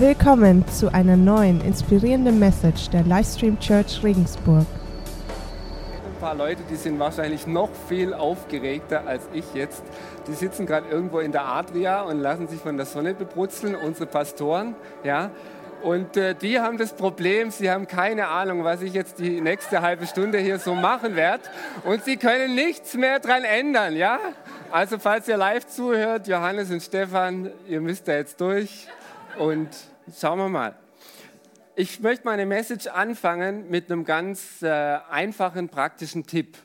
Willkommen zu einer neuen inspirierenden Message der Livestream Church Regensburg. Ein paar Leute, die sind wahrscheinlich noch viel aufgeregter als ich jetzt. Die sitzen gerade irgendwo in der Adria und lassen sich von der Sonne bebrutzeln, unsere Pastoren, ja. Und äh, die haben das Problem, sie haben keine Ahnung, was ich jetzt die nächste halbe Stunde hier so machen werde. Und sie können nichts mehr dran ändern, ja. Also falls ihr live zuhört, Johannes und Stefan, ihr müsst da jetzt durch. Und schauen wir mal. Ich möchte meine Message anfangen mit einem ganz äh, einfachen, praktischen Tipp.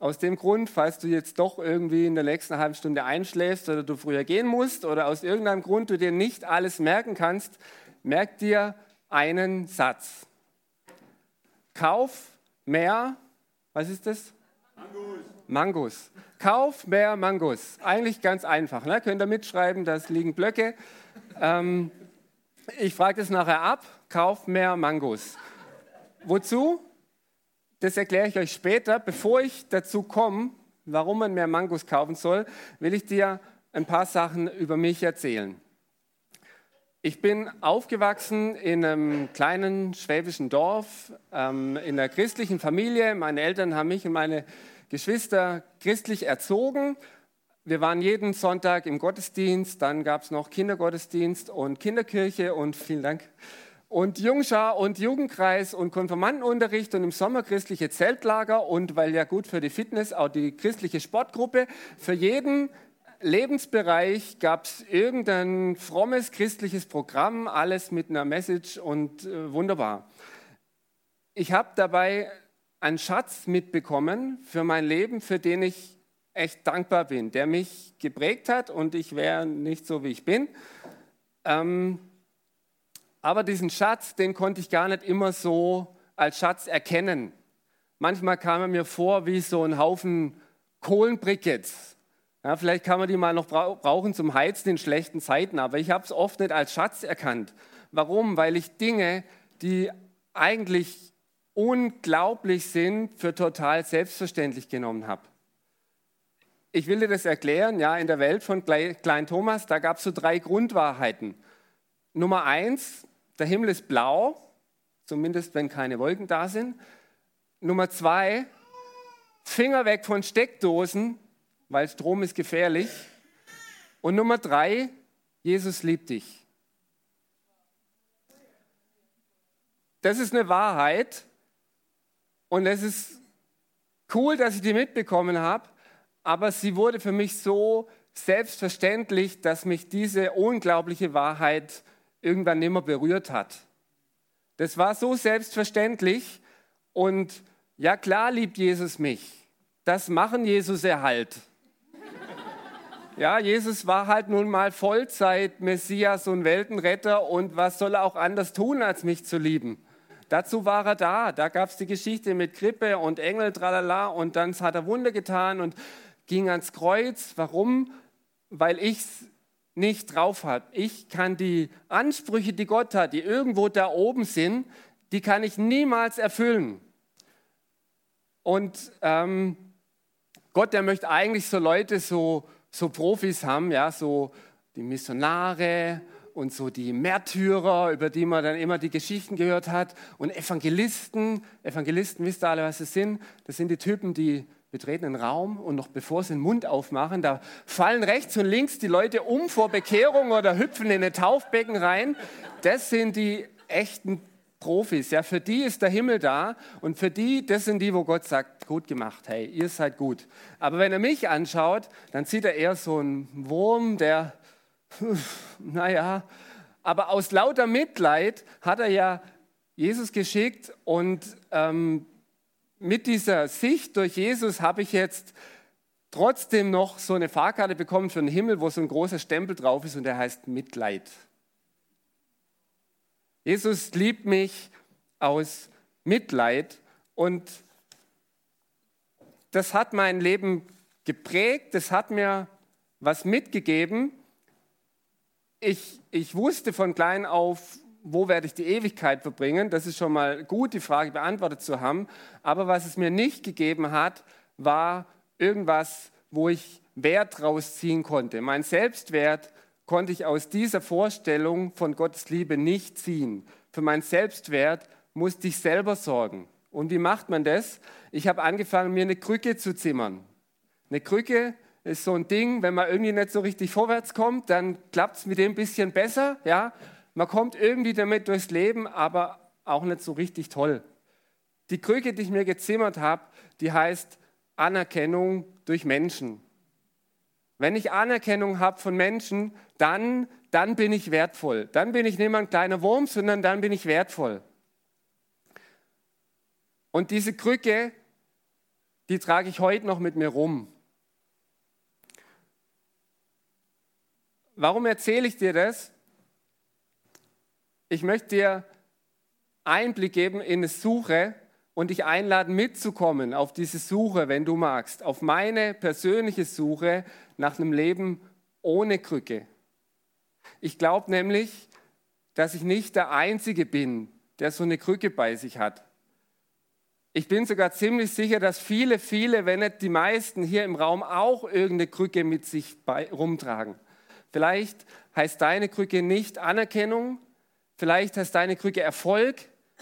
Aus dem Grund, falls du jetzt doch irgendwie in der nächsten halben Stunde einschläfst oder du früher gehen musst oder aus irgendeinem Grund du dir nicht alles merken kannst, merk dir einen Satz. Kauf mehr, was ist das? Mangos. Mangos. Kauf mehr Mangos. Eigentlich ganz einfach. Ne? Könnt ihr mitschreiben, da liegen Blöcke. Ähm, ich frage das nachher ab. Kauf mehr Mangos. Wozu? Das erkläre ich euch später. Bevor ich dazu komme, warum man mehr Mangos kaufen soll, will ich dir ein paar Sachen über mich erzählen. Ich bin aufgewachsen in einem kleinen schwäbischen Dorf, ähm, in einer christlichen Familie. Meine Eltern haben mich und meine Geschwister christlich erzogen. Wir waren jeden Sonntag im Gottesdienst, dann gab es noch Kindergottesdienst und Kinderkirche und vielen Dank. Und Jungschar und Jugendkreis und Konfirmandenunterricht und im Sommer christliche Zeltlager und weil ja gut für die Fitness auch die christliche Sportgruppe. Für jeden Lebensbereich gab es irgendein frommes christliches Programm, alles mit einer Message und äh, wunderbar. Ich habe dabei einen Schatz mitbekommen für mein Leben, für den ich echt dankbar bin, der mich geprägt hat und ich wäre nicht so, wie ich bin. Ähm, aber diesen Schatz, den konnte ich gar nicht immer so als Schatz erkennen. Manchmal kam er mir vor wie so ein Haufen Kohlenbriketts. Ja, vielleicht kann man die mal noch brauchen zum Heizen in schlechten Zeiten, aber ich habe es oft nicht als Schatz erkannt. Warum? Weil ich Dinge, die eigentlich unglaublich sind, für total selbstverständlich genommen habe ich will dir das erklären, ja, in der Welt von Klein Thomas, da gab es so drei Grundwahrheiten. Nummer eins, der Himmel ist blau, zumindest wenn keine Wolken da sind. Nummer zwei, Finger weg von Steckdosen, weil Strom ist gefährlich. Und Nummer drei, Jesus liebt dich. Das ist eine Wahrheit und es ist cool, dass ich die mitbekommen habe aber sie wurde für mich so selbstverständlich, dass mich diese unglaubliche Wahrheit irgendwann nimmer berührt hat. Das war so selbstverständlich und ja klar liebt Jesus mich. Das machen Jesus er halt. Ja, Jesus war halt nun mal Vollzeit Messias und Weltenretter und was soll er auch anders tun, als mich zu lieben? Dazu war er da. Da gab es die Geschichte mit Krippe und Engel, tralala, und dann hat er Wunder getan und ging ans Kreuz. Warum? Weil ich es nicht drauf habe. Ich kann die Ansprüche, die Gott hat, die irgendwo da oben sind, die kann ich niemals erfüllen. Und ähm, Gott, der möchte eigentlich so Leute, so, so Profis haben, ja, so die Missionare und so die Märtyrer, über die man dann immer die Geschichten gehört hat, und Evangelisten. Evangelisten, wisst ihr alle, was es sind? Das sind die Typen, die betreten einen Raum und noch bevor sie den Mund aufmachen, da fallen rechts und links die Leute um vor Bekehrung oder hüpfen in ein Taufbecken rein. Das sind die echten Profis. Ja, für die ist der Himmel da und für die, das sind die, wo Gott sagt, gut gemacht, hey, ihr seid gut. Aber wenn er mich anschaut, dann sieht er eher so einen Wurm, der, naja, aber aus lauter Mitleid hat er ja Jesus geschickt und ähm, mit dieser Sicht durch Jesus habe ich jetzt trotzdem noch so eine Fahrkarte bekommen für den Himmel, wo so ein großer Stempel drauf ist und der heißt Mitleid. Jesus liebt mich aus Mitleid und das hat mein Leben geprägt, das hat mir was mitgegeben. Ich, ich wusste von klein auf, wo werde ich die Ewigkeit verbringen? Das ist schon mal gut, die Frage beantwortet zu haben. Aber was es mir nicht gegeben hat, war irgendwas, wo ich Wert draus ziehen konnte. Mein Selbstwert konnte ich aus dieser Vorstellung von Gottes Liebe nicht ziehen. Für meinen Selbstwert musste ich selber sorgen. Und wie macht man das? Ich habe angefangen, mir eine Krücke zu zimmern. Eine Krücke ist so ein Ding, wenn man irgendwie nicht so richtig vorwärts kommt, dann klappt es mit dem ein bisschen besser. Ja? Man kommt irgendwie damit durchs Leben, aber auch nicht so richtig toll. Die Krücke, die ich mir gezimmert habe, die heißt Anerkennung durch Menschen. Wenn ich Anerkennung habe von Menschen, dann, dann bin ich wertvoll. Dann bin ich nicht mehr ein kleiner Wurm, sondern dann bin ich wertvoll. Und diese Krücke, die trage ich heute noch mit mir rum. Warum erzähle ich dir das? Ich möchte dir Einblick geben in eine Suche und dich einladen, mitzukommen auf diese Suche, wenn du magst, auf meine persönliche Suche nach einem Leben ohne Krücke. Ich glaube nämlich, dass ich nicht der Einzige bin, der so eine Krücke bei sich hat. Ich bin sogar ziemlich sicher, dass viele, viele, wenn nicht die meisten hier im Raum auch irgendeine Krücke mit sich bei, rumtragen. Vielleicht heißt deine Krücke nicht Anerkennung, vielleicht heißt deine Krücke Erfolg.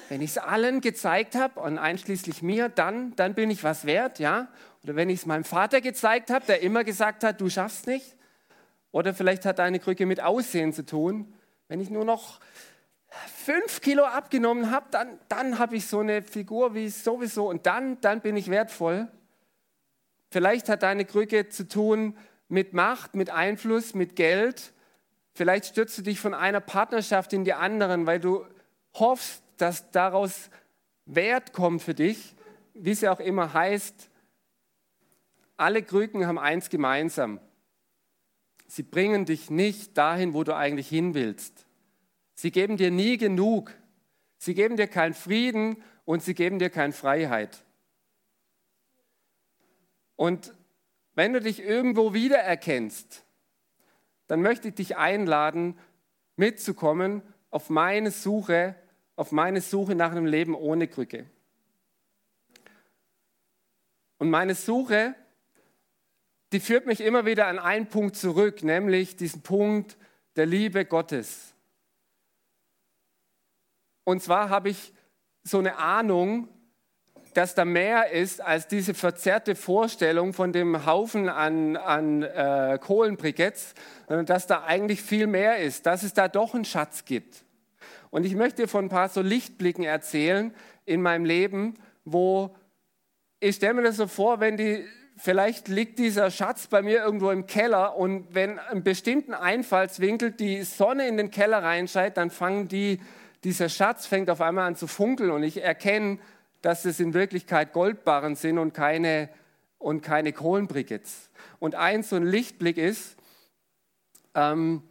Wenn ich es allen gezeigt habe und einschließlich mir, dann, dann bin ich was wert, ja? Oder wenn ich es meinem Vater gezeigt habe, der immer gesagt hat, du schaffst nicht. Oder vielleicht hat deine Krücke mit Aussehen zu tun. Wenn ich nur noch fünf Kilo abgenommen habe, dann, dann habe ich so eine Figur wie sowieso und dann, dann bin ich wertvoll. Vielleicht hat deine Krücke zu tun mit Macht, mit Einfluss, mit Geld. Vielleicht stürzt du dich von einer Partnerschaft in die anderen, weil du hoffst, dass daraus Wert kommt für dich, wie es ja auch immer heißt. Alle Krücken haben eins gemeinsam. Sie bringen dich nicht dahin, wo du eigentlich hin willst. Sie geben dir nie genug. Sie geben dir keinen Frieden und sie geben dir keine Freiheit. Und wenn du dich irgendwo wiedererkennst, dann möchte ich dich einladen, mitzukommen auf meine Suche, auf meine Suche nach einem Leben ohne Krücke. Und meine Suche, die führt mich immer wieder an einen Punkt zurück, nämlich diesen Punkt der Liebe Gottes. Und zwar habe ich so eine Ahnung, dass da mehr ist als diese verzerrte Vorstellung von dem Haufen an, an äh, Kohlenbriketts, dass da eigentlich viel mehr ist, dass es da doch einen Schatz gibt. Und ich möchte dir von ein paar so Lichtblicken erzählen in meinem Leben, wo ich stelle mir das so vor, wenn die, vielleicht liegt dieser Schatz bei mir irgendwo im Keller und wenn einen bestimmten Einfallswinkel die Sonne in den Keller reinscheint, dann fangen die, dieser Schatz fängt auf einmal an zu funkeln und ich erkenne, dass es in Wirklichkeit Goldbarren sind und keine, und keine Kohlenbriketts. Und ein so ein Lichtblick ist, ähm,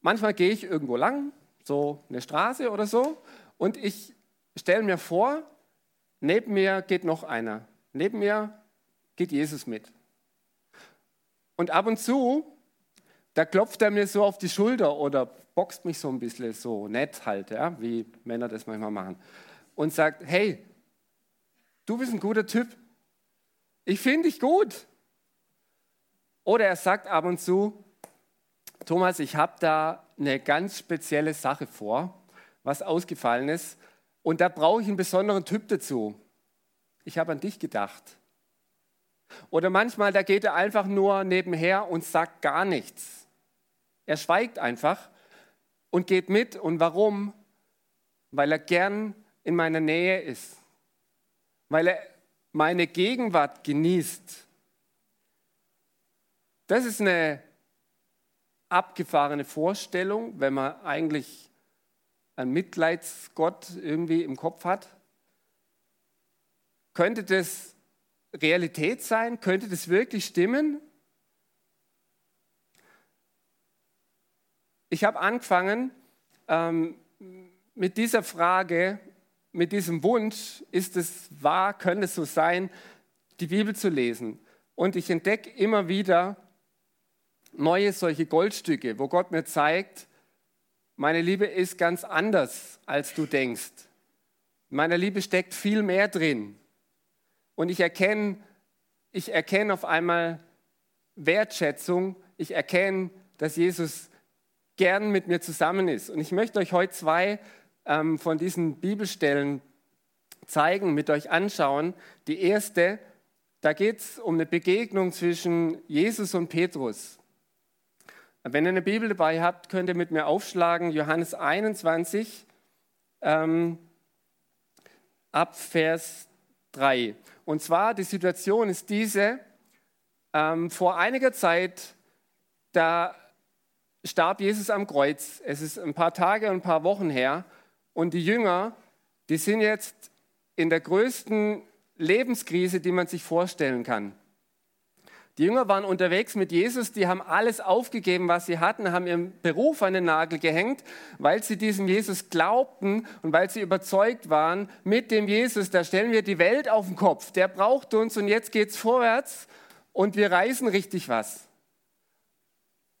manchmal gehe ich irgendwo lang, so eine Straße oder so, und ich stelle mir vor, neben mir geht noch einer. Neben mir geht Jesus mit. Und ab und zu, da klopft er mir so auf die Schulter oder boxt mich so ein bisschen so nett halt, ja, wie Männer das manchmal machen. Und sagt, hey, du bist ein guter Typ. Ich finde dich gut. Oder er sagt ab und zu, Thomas, ich habe da eine ganz spezielle Sache vor, was ausgefallen ist. Und da brauche ich einen besonderen Typ dazu. Ich habe an dich gedacht. Oder manchmal, da geht er einfach nur nebenher und sagt gar nichts. Er schweigt einfach und geht mit. Und warum? Weil er gern in meiner Nähe ist weil er meine Gegenwart genießt. Das ist eine abgefahrene Vorstellung, wenn man eigentlich einen Mitleidsgott irgendwie im Kopf hat. Könnte das Realität sein? Könnte das wirklich stimmen? Ich habe angefangen ähm, mit dieser Frage mit diesem Wunsch, ist es wahr, könnte es so sein, die Bibel zu lesen. Und ich entdecke immer wieder neue solche Goldstücke, wo Gott mir zeigt, meine Liebe ist ganz anders, als du denkst. In meiner Liebe steckt viel mehr drin. Und ich erkenne, ich erkenne auf einmal Wertschätzung. Ich erkenne, dass Jesus gern mit mir zusammen ist. Und ich möchte euch heute zwei ähm, von diesen Bibelstellen zeigen, mit euch anschauen. Die erste, da geht es um eine Begegnung zwischen Jesus und Petrus. Wenn ihr eine Bibel dabei habt, könnt ihr mit mir aufschlagen, Johannes 21, ähm, ab Vers 3. Und zwar, die Situation ist diese, ähm, vor einiger Zeit, da starb Jesus am Kreuz. Es ist ein paar Tage und ein paar Wochen her. Und die Jünger, die sind jetzt in der größten Lebenskrise, die man sich vorstellen kann. Die Jünger waren unterwegs mit Jesus, die haben alles aufgegeben, was sie hatten, haben ihren Beruf an den Nagel gehängt, weil sie diesem Jesus glaubten und weil sie überzeugt waren, mit dem Jesus, da stellen wir die Welt auf den Kopf, der braucht uns und jetzt geht's vorwärts und wir reißen richtig was.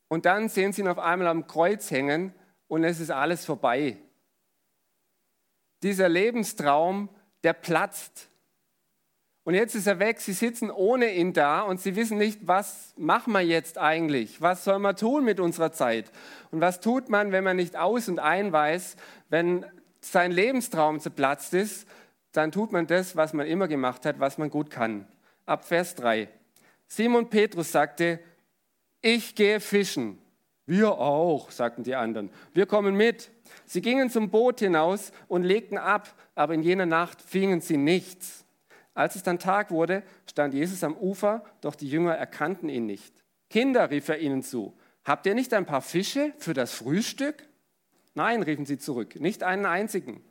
Und dann sehen sie ihn auf einmal am Kreuz hängen und es ist alles vorbei. Dieser Lebenstraum, der platzt. Und jetzt ist er weg, sie sitzen ohne ihn da und sie wissen nicht, was machen wir jetzt eigentlich? Was soll man tun mit unserer Zeit? Und was tut man, wenn man nicht aus und ein weiß, wenn sein Lebenstraum zerplatzt ist? Dann tut man das, was man immer gemacht hat, was man gut kann. Ab Vers 3. Simon Petrus sagte, ich gehe fischen. Wir auch, sagten die anderen. Wir kommen mit. Sie gingen zum Boot hinaus und legten ab, aber in jener Nacht fingen sie nichts. Als es dann Tag wurde, stand Jesus am Ufer, doch die Jünger erkannten ihn nicht. Kinder, rief er ihnen zu, habt ihr nicht ein paar Fische für das Frühstück? Nein, riefen sie zurück, nicht einen einzigen.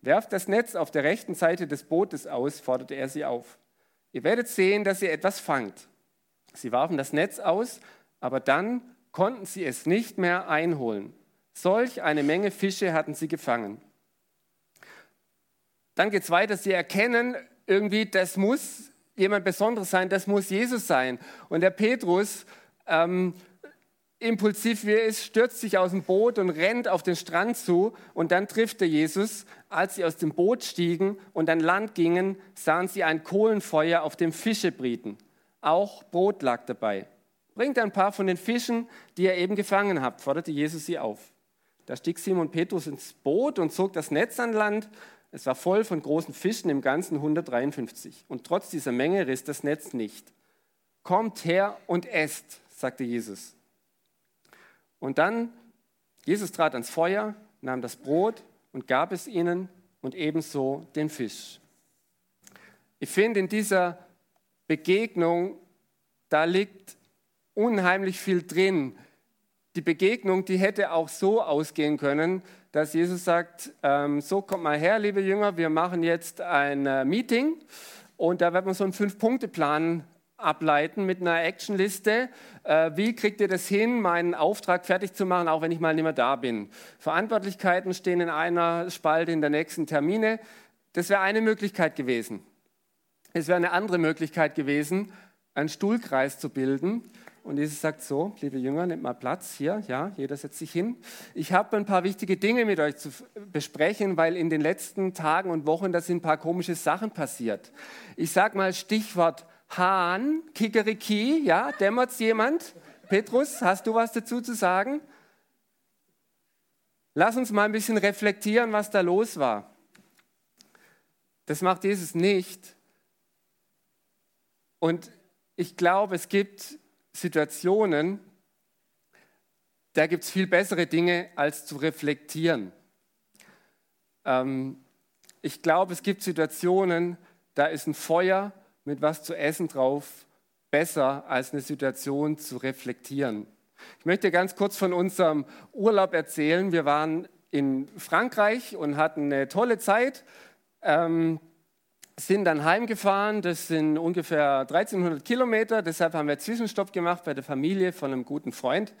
Werft das Netz auf der rechten Seite des Bootes aus, forderte er sie auf. Ihr werdet sehen, dass ihr etwas fangt. Sie warfen das Netz aus, aber dann konnten sie es nicht mehr einholen. Solch eine Menge Fische hatten sie gefangen. Dann geht es weiter, sie erkennen, irgendwie, das muss jemand Besonderes sein, das muss Jesus sein. Und der Petrus, ähm, impulsiv wie er ist, stürzt sich aus dem Boot und rennt auf den Strand zu. Und dann trifft er Jesus. Als sie aus dem Boot stiegen und an Land gingen, sahen sie ein Kohlenfeuer, auf dem Fische brieten. Auch Brot lag dabei. Bringt ein paar von den Fischen, die ihr eben gefangen habt, forderte Jesus sie auf. Da stieg Simon Petrus ins Boot und zog das Netz an Land. Es war voll von großen Fischen, im Ganzen 153. Und trotz dieser Menge riss das Netz nicht. Kommt her und esst, sagte Jesus. Und dann, Jesus trat ans Feuer, nahm das Brot und gab es ihnen und ebenso den Fisch. Ich finde in dieser Begegnung, da liegt unheimlich viel drin. Die Begegnung, die hätte auch so ausgehen können, dass Jesus sagt, ähm, so kommt mal her, liebe Jünger, wir machen jetzt ein äh, Meeting und da wird man so einen Fünf-Punkte-Plan ableiten mit einer Actionliste. Äh, wie kriegt ihr das hin, meinen Auftrag fertig zu machen, auch wenn ich mal nicht mehr da bin? Verantwortlichkeiten stehen in einer Spalte, in der nächsten Termine. Das wäre eine Möglichkeit gewesen. Es wäre eine andere Möglichkeit gewesen, einen Stuhlkreis zu bilden und Jesus sagt so, liebe Jünger, nehmt mal Platz hier, ja, jeder setzt sich hin. Ich habe ein paar wichtige Dinge mit euch zu besprechen, weil in den letzten Tagen und Wochen, da sind ein paar komische Sachen passiert. Ich sage mal Stichwort Hahn, Kikeriki, ja, dämmert's jemand? Petrus, hast du was dazu zu sagen? Lass uns mal ein bisschen reflektieren, was da los war. Das macht Jesus nicht. Und ich glaube, es gibt Situationen, da gibt es viel bessere Dinge, als zu reflektieren. Ähm, ich glaube, es gibt Situationen, da ist ein Feuer mit was zu essen drauf besser, als eine Situation zu reflektieren. Ich möchte ganz kurz von unserem Urlaub erzählen. Wir waren in Frankreich und hatten eine tolle Zeit. Ähm, sind dann heimgefahren, das sind ungefähr 1300 Kilometer, deshalb haben wir Zwischenstopp gemacht bei der Familie von einem guten Freund.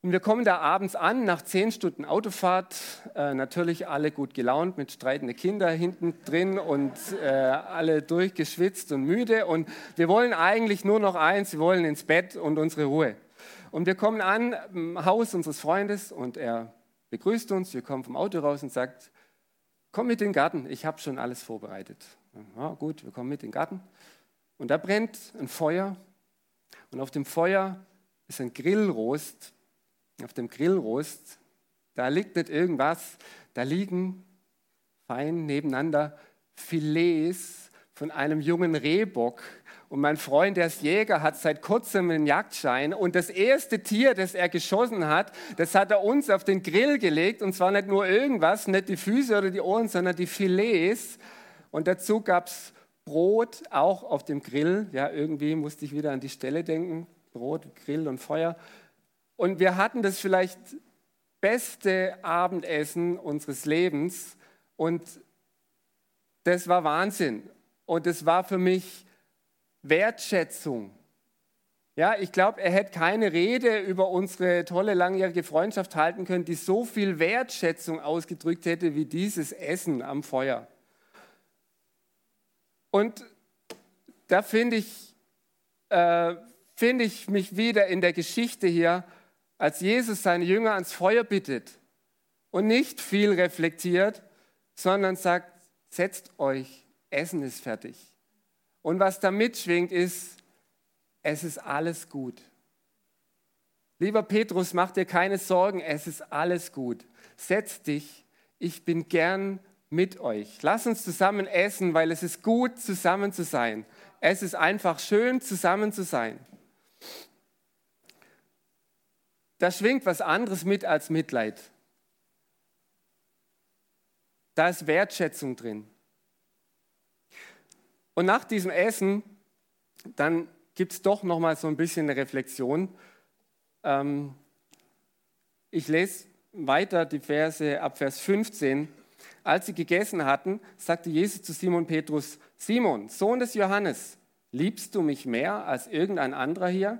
Und wir kommen da abends an, nach zehn Stunden Autofahrt, äh, natürlich alle gut gelaunt, mit streitenden Kindern hinten drin und äh, alle durchgeschwitzt und müde. Und wir wollen eigentlich nur noch eins, wir wollen ins Bett und unsere Ruhe. Und wir kommen an im Haus unseres Freundes und er begrüßt uns, wir kommen vom Auto raus und sagt, komm mit in den Garten, ich habe schon alles vorbereitet. Ja, gut, wir kommen mit in den Garten. Und da brennt ein Feuer und auf dem Feuer ist ein Grillrost auf dem Grillrost, da liegt nicht irgendwas, da liegen fein nebeneinander Filets von einem jungen Rehbock. Und mein Freund, der ist Jäger, hat seit kurzem einen Jagdschein. Und das erste Tier, das er geschossen hat, das hat er uns auf den Grill gelegt. Und zwar nicht nur irgendwas, nicht die Füße oder die Ohren, sondern die Filets. Und dazu gab es Brot, auch auf dem Grill. Ja, irgendwie musste ich wieder an die Stelle denken. Brot, Grill und Feuer. Und wir hatten das vielleicht beste Abendessen unseres Lebens. Und das war Wahnsinn. Und das war für mich Wertschätzung. Ja, ich glaube, er hätte keine Rede über unsere tolle langjährige Freundschaft halten können, die so viel Wertschätzung ausgedrückt hätte wie dieses Essen am Feuer. Und da finde ich, äh, find ich mich wieder in der Geschichte hier, als Jesus seine Jünger ans Feuer bittet und nicht viel reflektiert, sondern sagt, setzt euch, Essen ist fertig. Und was da mitschwingt ist, es ist alles gut. Lieber Petrus, mach dir keine Sorgen, es ist alles gut. Setz dich, ich bin gern mit euch. Lass uns zusammen essen, weil es ist gut, zusammen zu sein. Es ist einfach schön, zusammen zu sein. Da schwingt was anderes mit als Mitleid. Da ist Wertschätzung drin. Und nach diesem Essen, dann gibt es doch noch mal so ein bisschen eine Reflexion. Ähm, ich lese weiter die Verse ab Vers 15. Als sie gegessen hatten, sagte Jesus zu Simon Petrus, Simon, Sohn des Johannes, liebst du mich mehr als irgendein anderer hier?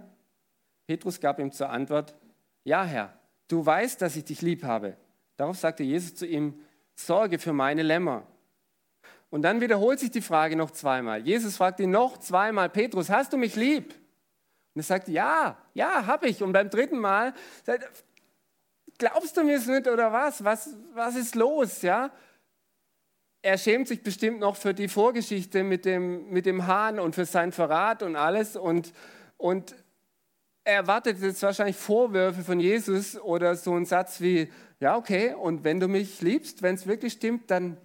Petrus gab ihm zur Antwort, ja Herr, du weißt, dass ich dich lieb habe. Darauf sagte Jesus zu ihm, sorge für meine Lämmer. Und dann wiederholt sich die Frage noch zweimal. Jesus fragt ihn noch zweimal, Petrus, hast du mich lieb? Und er sagt, ja, ja, habe ich. Und beim dritten Mal sagt, glaubst du mir es nicht oder was? Was, was ist los? Ja? Er schämt sich bestimmt noch für die Vorgeschichte mit dem, mit dem Hahn und für seinen Verrat und alles. Und, und er erwartet jetzt wahrscheinlich Vorwürfe von Jesus oder so einen Satz wie, ja, okay, und wenn du mich liebst, wenn es wirklich stimmt, dann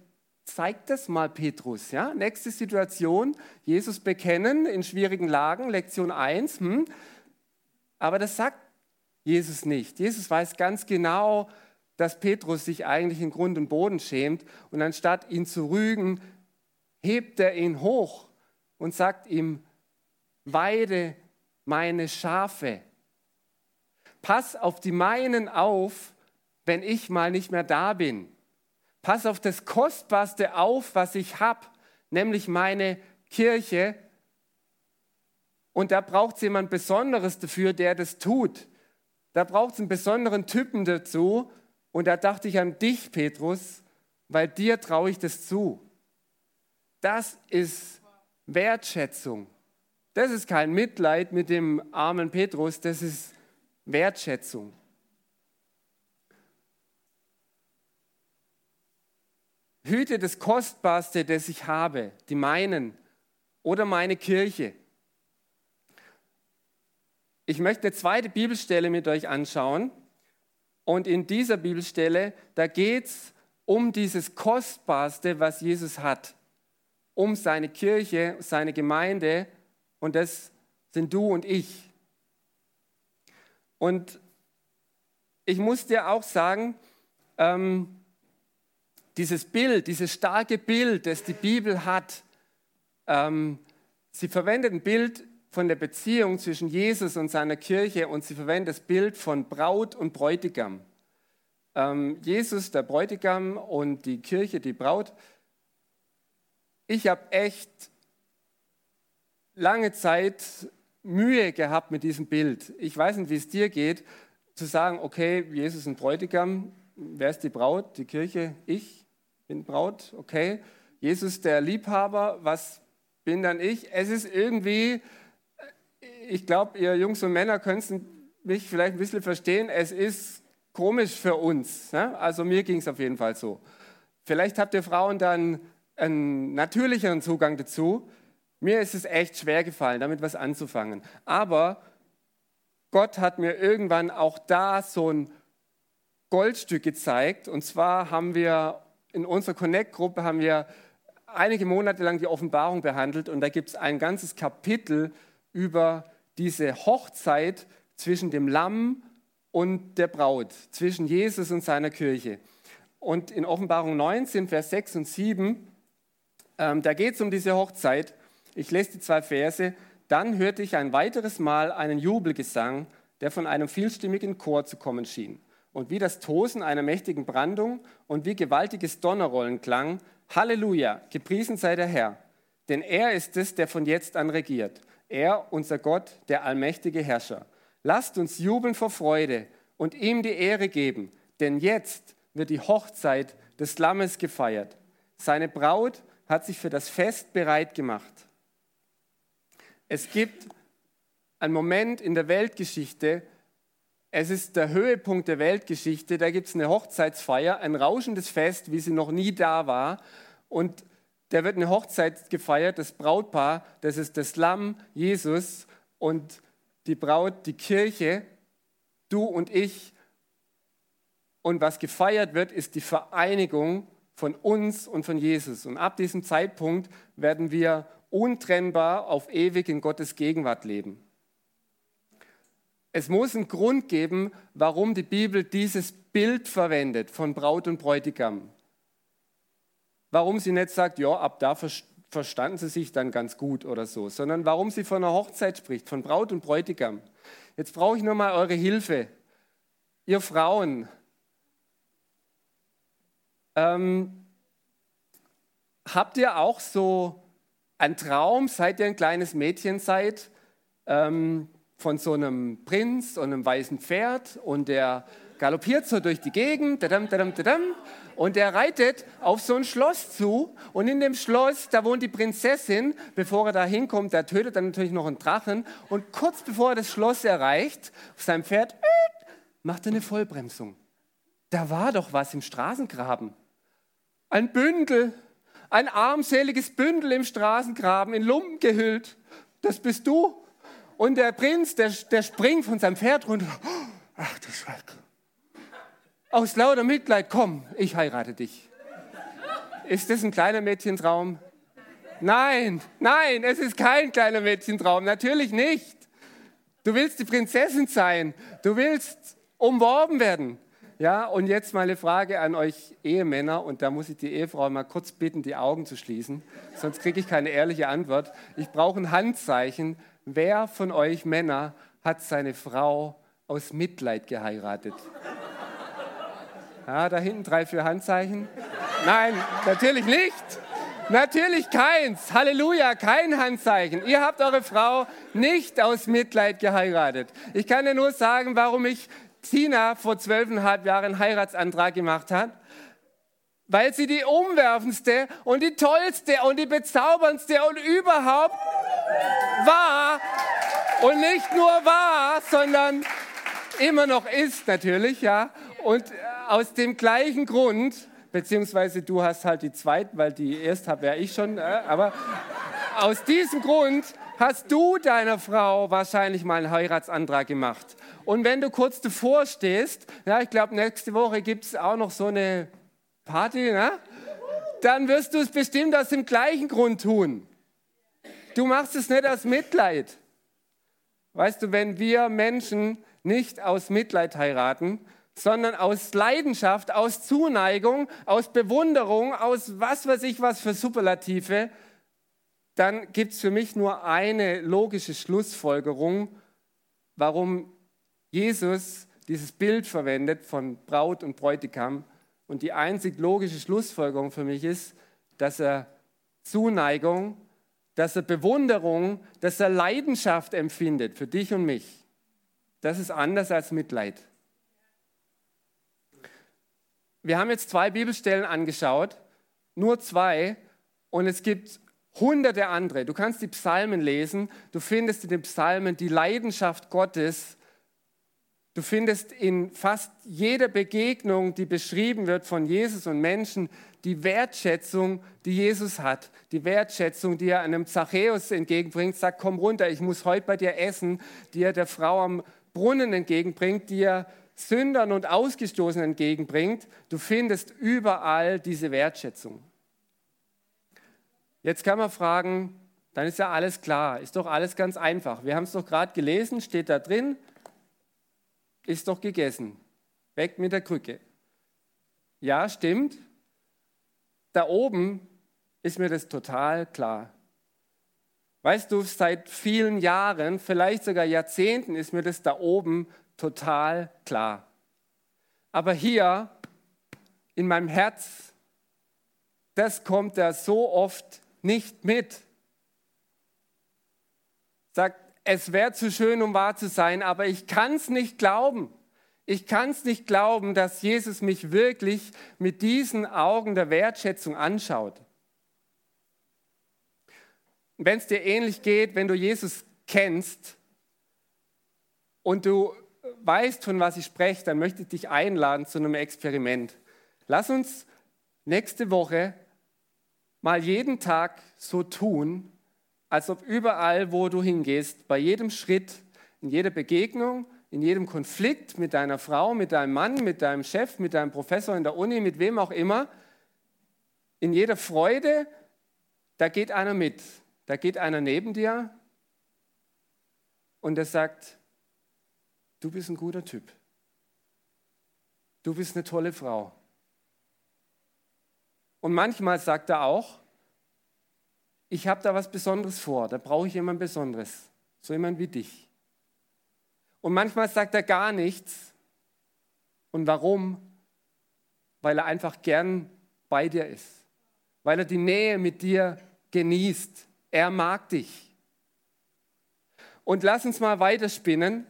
zeig das mal, Petrus. Ja? Nächste Situation, Jesus bekennen in schwierigen Lagen, Lektion 1. Hm? Aber das sagt Jesus nicht. Jesus weiß ganz genau, dass Petrus sich eigentlich in Grund und Boden schämt. Und anstatt ihn zu rügen, hebt er ihn hoch und sagt ihm, weide meine Schafe. Pass auf die meinen auf, wenn ich mal nicht mehr da bin. Pass auf das Kostbarste auf, was ich habe, nämlich meine Kirche. Und da braucht es jemand Besonderes dafür, der das tut. Da braucht es einen besonderen Typen dazu. Und da dachte ich an dich, Petrus, weil dir traue ich das zu. Das ist Wertschätzung. Das ist kein Mitleid mit dem armen Petrus, das ist Wertschätzung. Hüte das Kostbarste, das ich habe, die meinen oder meine Kirche. Ich möchte eine zweite Bibelstelle mit euch anschauen. Und in dieser Bibelstelle, da geht es um dieses Kostbarste, was Jesus hat. Um seine Kirche, seine Gemeinde. Und das sind du und ich. Und ich muss dir auch sagen, ähm, dieses Bild, dieses starke Bild, das die Bibel hat, ähm, sie verwendet ein Bild von der Beziehung zwischen Jesus und seiner Kirche und sie verwendet das Bild von Braut und Bräutigam. Ähm, Jesus, der Bräutigam und die Kirche, die Braut. Ich habe echt lange Zeit Mühe gehabt mit diesem Bild. Ich weiß nicht, wie es dir geht, zu sagen, okay, Jesus ist ein Bräutigam, wer ist die Braut? Die Kirche, ich bin Braut, okay. Jesus der Liebhaber, was bin dann ich? Es ist irgendwie, ich glaube, ihr Jungs und Männer können mich vielleicht ein bisschen verstehen, es ist komisch für uns. Ne? Also mir ging es auf jeden Fall so. Vielleicht habt ihr Frauen dann einen natürlicheren Zugang dazu. Mir ist es echt schwer gefallen, damit was anzufangen. Aber Gott hat mir irgendwann auch da so ein Goldstück gezeigt. Und zwar haben wir in unserer Connect-Gruppe haben wir einige Monate lang die Offenbarung behandelt und da gibt es ein ganzes Kapitel über diese Hochzeit zwischen dem Lamm und der Braut, zwischen Jesus und seiner Kirche. Und in Offenbarung 19, Vers 6 und 7, ähm, da geht es um diese Hochzeit. Ich lese die zwei Verse. Dann hörte ich ein weiteres Mal einen Jubelgesang, der von einem vielstimmigen Chor zu kommen schien. Und wie das Tosen einer mächtigen Brandung und wie gewaltiges Donnerrollen klang, Halleluja, gepriesen sei der Herr, denn er ist es, der von jetzt an regiert. Er, unser Gott, der allmächtige Herrscher. Lasst uns jubeln vor Freude und ihm die Ehre geben, denn jetzt wird die Hochzeit des Lammes gefeiert. Seine Braut hat sich für das Fest bereit gemacht. Es gibt einen Moment in der Weltgeschichte, es ist der Höhepunkt der Weltgeschichte, da gibt es eine Hochzeitsfeier, ein rauschendes Fest, wie sie noch nie da war. Und da wird eine Hochzeit gefeiert, das Brautpaar, das ist das Lamm, Jesus und die Braut, die Kirche, du und ich. Und was gefeiert wird, ist die Vereinigung von uns und von Jesus. Und ab diesem Zeitpunkt werden wir untrennbar auf ewig in Gottes Gegenwart leben. Es muss einen Grund geben, warum die Bibel dieses Bild verwendet von Braut und Bräutigam. Warum sie nicht sagt, ja, ab da verstanden sie sich dann ganz gut oder so, sondern warum sie von einer Hochzeit spricht, von Braut und Bräutigam. Jetzt brauche ich nochmal eure Hilfe. Ihr Frauen, ähm, habt ihr auch so einen Traum, seit ihr ein kleines Mädchen seid, ähm, von so einem Prinz und einem weißen Pferd und der galoppiert so durch die Gegend dadam, dadam, dadam, und der reitet auf so ein Schloss zu und in dem Schloss, da wohnt die Prinzessin, bevor er da hinkommt, der tötet dann natürlich noch einen Drachen und kurz bevor er das Schloss erreicht, auf seinem Pferd, macht er eine Vollbremsung. Da war doch was im Straßengraben. Ein Bündel, ein armseliges Bündel im Straßengraben, in Lumpen gehüllt. Das bist du. Und der Prinz, der, der springt von seinem Pferd runter. Ach du Schreck. Aus lauter Mitleid, komm, ich heirate dich. Ist das ein kleiner Mädchentraum? Nein, nein, es ist kein kleiner Mädchentraum, natürlich nicht. Du willst die Prinzessin sein, du willst umworben werden. Ja, und jetzt mal eine Frage an euch Ehemänner, und da muss ich die Ehefrau mal kurz bitten, die Augen zu schließen, sonst kriege ich keine ehrliche Antwort. Ich brauche ein Handzeichen. Wer von euch Männer hat seine Frau aus Mitleid geheiratet? Ja, da hinten drei, vier Handzeichen. Nein, natürlich nicht. Natürlich keins. Halleluja, kein Handzeichen. Ihr habt eure Frau nicht aus Mitleid geheiratet. Ich kann dir nur sagen, warum ich Tina vor zwölfeinhalb Jahren einen Heiratsantrag gemacht hat, weil sie die umwerfendste und die tollste und die bezauberndste und überhaupt war und nicht nur war, sondern immer noch ist natürlich, ja. Und aus dem gleichen Grund, beziehungsweise du hast halt die zweite, weil die erste habe ja ich schon, äh, aber aus diesem Grund hast du deiner Frau wahrscheinlich mal einen Heiratsantrag gemacht. Und wenn du kurz davor stehst, ja, ich glaube, nächste Woche gibt es auch noch so eine Party, ne? dann wirst du es bestimmt aus dem gleichen Grund tun. Du machst es nicht aus Mitleid. Weißt du, wenn wir Menschen nicht aus Mitleid heiraten, sondern aus Leidenschaft, aus Zuneigung, aus Bewunderung, aus was weiß ich was für Superlative, dann gibt es für mich nur eine logische Schlussfolgerung, warum Jesus dieses Bild verwendet von Braut und Bräutigam. Und die einzig logische Schlussfolgerung für mich ist, dass er Zuneigung, dass er Bewunderung, dass er Leidenschaft empfindet für dich und mich. Das ist anders als Mitleid. Wir haben jetzt zwei Bibelstellen angeschaut, nur zwei, und es gibt hunderte andere. Du kannst die Psalmen lesen, du findest in den Psalmen die Leidenschaft Gottes. Du findest in fast jeder Begegnung, die beschrieben wird von Jesus und Menschen, die Wertschätzung, die Jesus hat. Die Wertschätzung, die er einem Zachäus entgegenbringt, sagt, komm runter, ich muss heute bei dir essen, die er der Frau am Brunnen entgegenbringt, die er Sündern und Ausgestoßenen entgegenbringt. Du findest überall diese Wertschätzung. Jetzt kann man fragen, dann ist ja alles klar, ist doch alles ganz einfach. Wir haben es doch gerade gelesen, steht da drin, ist doch gegessen. Weg mit der Krücke. Ja, stimmt. Da oben ist mir das total klar. Weißt du, seit vielen Jahren, vielleicht sogar Jahrzehnten ist mir das da oben total klar. Aber hier in meinem Herz, das kommt da so oft nicht mit. Sagt, es wäre zu schön, um wahr zu sein, aber ich kann es nicht glauben. Ich kann es nicht glauben, dass Jesus mich wirklich mit diesen Augen der Wertschätzung anschaut. Wenn es dir ähnlich geht, wenn du Jesus kennst und du weißt, von was ich spreche, dann möchte ich dich einladen zu einem Experiment. Lass uns nächste Woche mal jeden Tag so tun, als ob überall, wo du hingehst, bei jedem Schritt, in jeder Begegnung, in jedem Konflikt mit deiner Frau, mit deinem Mann, mit deinem Chef, mit deinem Professor in der Uni, mit wem auch immer, in jeder Freude, da geht einer mit. Da geht einer neben dir und der sagt, du bist ein guter Typ. Du bist eine tolle Frau. Und manchmal sagt er auch, ich habe da was Besonderes vor, da brauche ich jemand Besonderes, so jemand wie dich. Und manchmal sagt er gar nichts. Und warum? Weil er einfach gern bei dir ist, weil er die Nähe mit dir genießt, er mag dich. Und lass uns mal weiterspinnen.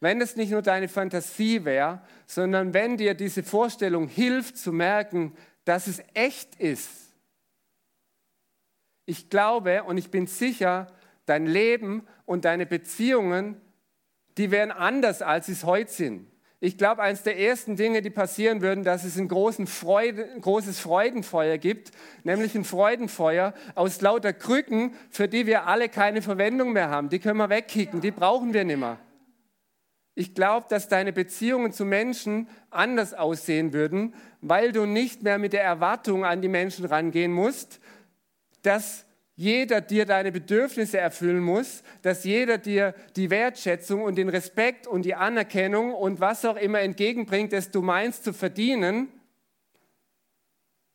Wenn es nicht nur deine Fantasie wäre, sondern wenn dir diese Vorstellung hilft zu merken, dass es echt ist. Ich glaube und ich bin sicher, dein Leben und deine Beziehungen, die wären anders, als sie es heute sind. Ich glaube, eines der ersten Dinge, die passieren würden, dass es ein, Freude, großes Freudenfeuer gibt, nämlich ein Freudenfeuer aus lauter Krücken, für die wir alle keine Verwendung mehr haben. Die können wir wegkicken, die brauchen wir nicht mehr. Ich glaube, dass deine Beziehungen zu Menschen anders aussehen würden, weil du nicht mehr mit der Erwartung an die Menschen rangehen musst, dass jeder dir deine Bedürfnisse erfüllen muss, dass jeder dir die Wertschätzung und den Respekt und die Anerkennung und was auch immer entgegenbringt, das du meinst zu verdienen,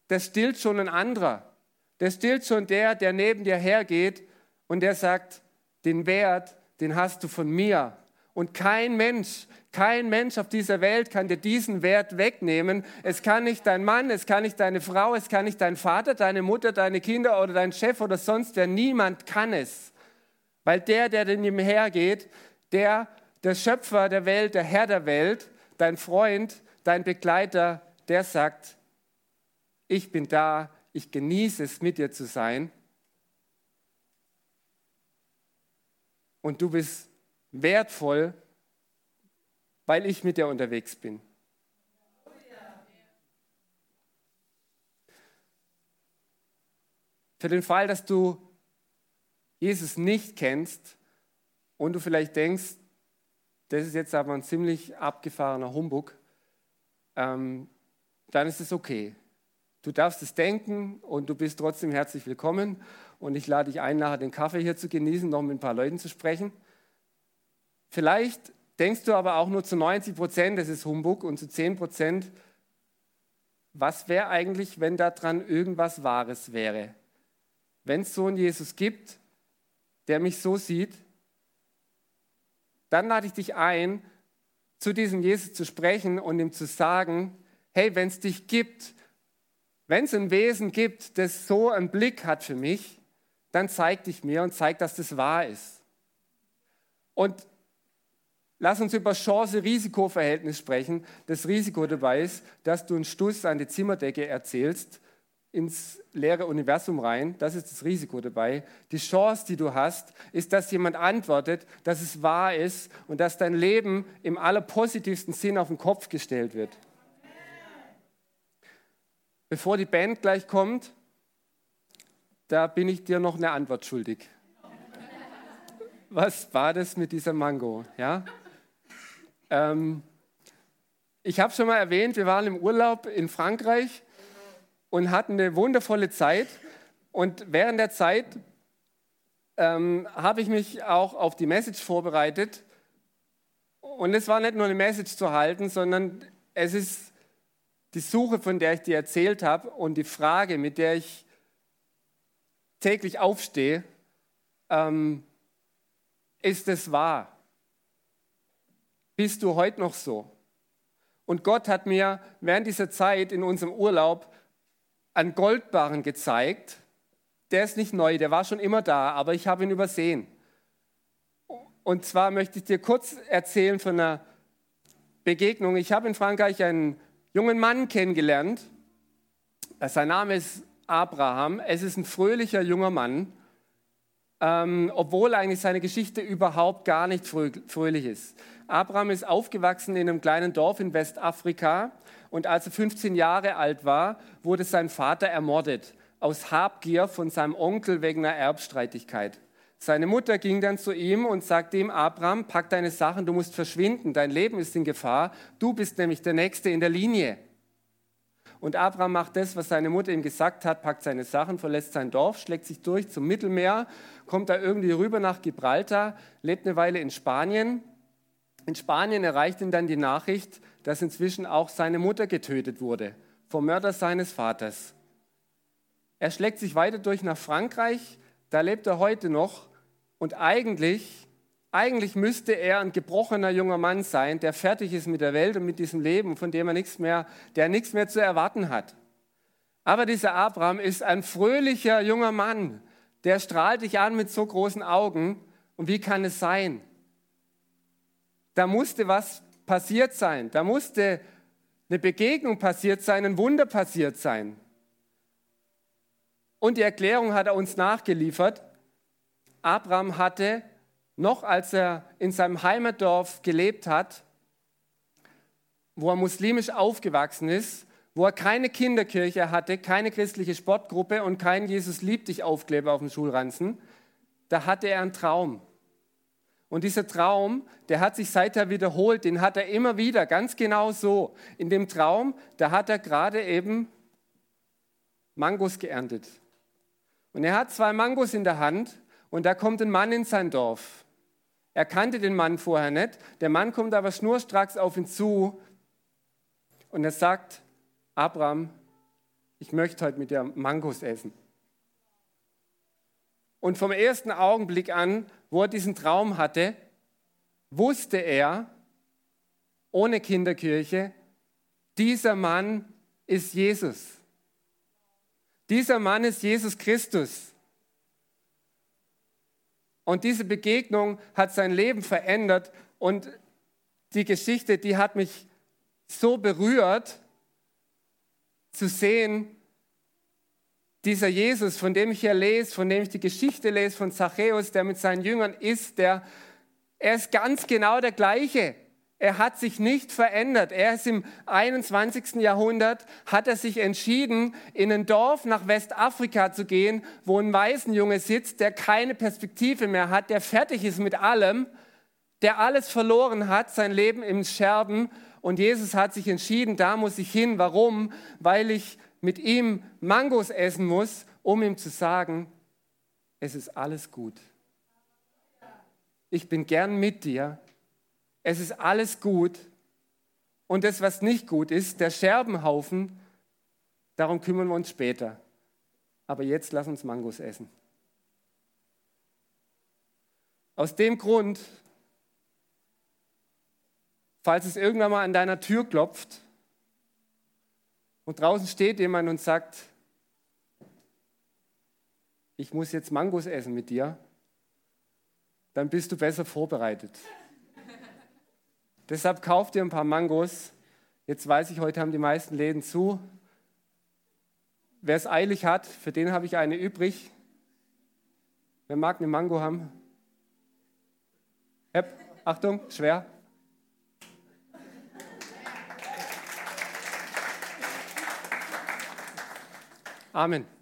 das stillt schon ein anderer. Das stillt schon der, der neben dir hergeht und der sagt, den Wert, den hast du von mir. Und kein Mensch, kein Mensch auf dieser Welt kann dir diesen Wert wegnehmen. Es kann nicht dein Mann, es kann nicht deine Frau, es kann nicht dein Vater, deine Mutter, deine Kinder oder dein Chef oder sonst wer. Niemand kann es. Weil der, der in ihm hergeht, der, der Schöpfer der Welt, der Herr der Welt, dein Freund, dein Begleiter, der sagt, ich bin da, ich genieße es, mit dir zu sein. Und du bist wertvoll, weil ich mit dir unterwegs bin. Für den Fall, dass du Jesus nicht kennst und du vielleicht denkst, das ist jetzt aber ein ziemlich abgefahrener Humbug, ähm, dann ist es okay. Du darfst es denken und du bist trotzdem herzlich willkommen. Und ich lade dich ein, nachher den Kaffee hier zu genießen, noch mit ein paar Leuten zu sprechen. Vielleicht denkst du aber auch nur zu 90 Prozent, das ist Humbug, und zu 10 Prozent, was wäre eigentlich, wenn daran irgendwas Wahres wäre? Wenn es so einen Jesus gibt, der mich so sieht, dann lade ich dich ein, zu diesem Jesus zu sprechen und ihm zu sagen, hey, wenn es dich gibt, wenn es ein Wesen gibt, das so einen Blick hat für mich, dann zeig dich mir und zeig, dass das wahr ist. Und Lass uns über Chance-Risiko-Verhältnis sprechen. Das Risiko dabei ist, dass du einen Stuss an die Zimmerdecke erzählst, ins leere Universum rein. Das ist das Risiko dabei. Die Chance, die du hast, ist, dass jemand antwortet, dass es wahr ist und dass dein Leben im allerpositivsten Sinn auf den Kopf gestellt wird. Bevor die Band gleich kommt, da bin ich dir noch eine Antwort schuldig. Was war das mit dieser Mango? Ja? Ähm, ich habe schon mal erwähnt, wir waren im Urlaub in Frankreich und hatten eine wundervolle Zeit. Und während der Zeit ähm, habe ich mich auch auf die Message vorbereitet. Und es war nicht nur eine Message zu halten, sondern es ist die Suche, von der ich dir erzählt habe und die Frage, mit der ich täglich aufstehe, ähm, ist es wahr? Bist du heute noch so? Und Gott hat mir während dieser Zeit in unserem Urlaub einen Goldbarren gezeigt. Der ist nicht neu, der war schon immer da, aber ich habe ihn übersehen. Und zwar möchte ich dir kurz erzählen von einer Begegnung. Ich habe in Frankreich einen jungen Mann kennengelernt. Sein Name ist Abraham. Es ist ein fröhlicher junger Mann, ähm, obwohl eigentlich seine Geschichte überhaupt gar nicht fröhlich ist. Abraham ist aufgewachsen in einem kleinen Dorf in Westafrika und als er 15 Jahre alt war, wurde sein Vater ermordet aus Habgier von seinem Onkel wegen einer Erbstreitigkeit. Seine Mutter ging dann zu ihm und sagte ihm, Abraham, pack deine Sachen, du musst verschwinden, dein Leben ist in Gefahr, du bist nämlich der Nächste in der Linie. Und Abraham macht das, was seine Mutter ihm gesagt hat, packt seine Sachen, verlässt sein Dorf, schlägt sich durch zum Mittelmeer, kommt da irgendwie rüber nach Gibraltar, lebt eine Weile in Spanien in Spanien erreicht ihn dann die Nachricht, dass inzwischen auch seine Mutter getötet wurde, vom Mörder seines Vaters. Er schlägt sich weiter durch nach Frankreich, da lebt er heute noch und eigentlich, eigentlich müsste er ein gebrochener junger Mann sein, der fertig ist mit der Welt und mit diesem Leben, von dem er nichts mehr, der nichts mehr zu erwarten hat. Aber dieser Abraham ist ein fröhlicher junger Mann, der strahlt dich an mit so großen Augen. Und wie kann es sein? Da musste was passiert sein. Da musste eine Begegnung passiert sein, ein Wunder passiert sein. Und die Erklärung hat er uns nachgeliefert. Abraham hatte, noch als er in seinem Heimatdorf gelebt hat, wo er muslimisch aufgewachsen ist, wo er keine Kinderkirche hatte, keine christliche Sportgruppe und keinen Jesus liebt dich Aufkleber auf dem Schulranzen, da hatte er einen Traum. Und dieser Traum, der hat sich seither wiederholt, den hat er immer wieder, ganz genau so. In dem Traum, da hat er gerade eben Mangos geerntet. Und er hat zwei Mangos in der Hand und da kommt ein Mann in sein Dorf. Er kannte den Mann vorher nicht. Der Mann kommt aber schnurstracks auf ihn zu und er sagt, Abraham, ich möchte heute mit dir Mangos essen. Und vom ersten Augenblick an, wo er diesen Traum hatte, wusste er, ohne Kinderkirche, dieser Mann ist Jesus. Dieser Mann ist Jesus Christus. Und diese Begegnung hat sein Leben verändert und die Geschichte, die hat mich so berührt zu sehen, dieser Jesus, von dem ich hier lese, von dem ich die Geschichte lese, von Zachäus, der mit seinen Jüngern ist, der, er ist ganz genau der gleiche. Er hat sich nicht verändert. Er ist im 21. Jahrhundert, hat er sich entschieden, in ein Dorf nach Westafrika zu gehen, wo ein Waisenjunge sitzt, der keine Perspektive mehr hat, der fertig ist mit allem, der alles verloren hat, sein Leben im Scherben. Und Jesus hat sich entschieden, da muss ich hin. Warum? Weil ich mit ihm Mangos essen muss, um ihm zu sagen, es ist alles gut. Ich bin gern mit dir. Es ist alles gut. Und das, was nicht gut ist, der Scherbenhaufen, darum kümmern wir uns später. Aber jetzt lass uns Mangos essen. Aus dem Grund, falls es irgendwann mal an deiner Tür klopft und draußen steht jemand und sagt, ich muss jetzt Mangos essen mit dir, dann bist du besser vorbereitet. Deshalb kauf dir ein paar Mangos. Jetzt weiß ich, heute haben die meisten Läden zu. Wer es eilig hat, für den habe ich eine übrig. Wer mag eine Mango haben? Hepp, Achtung, schwer. Amen.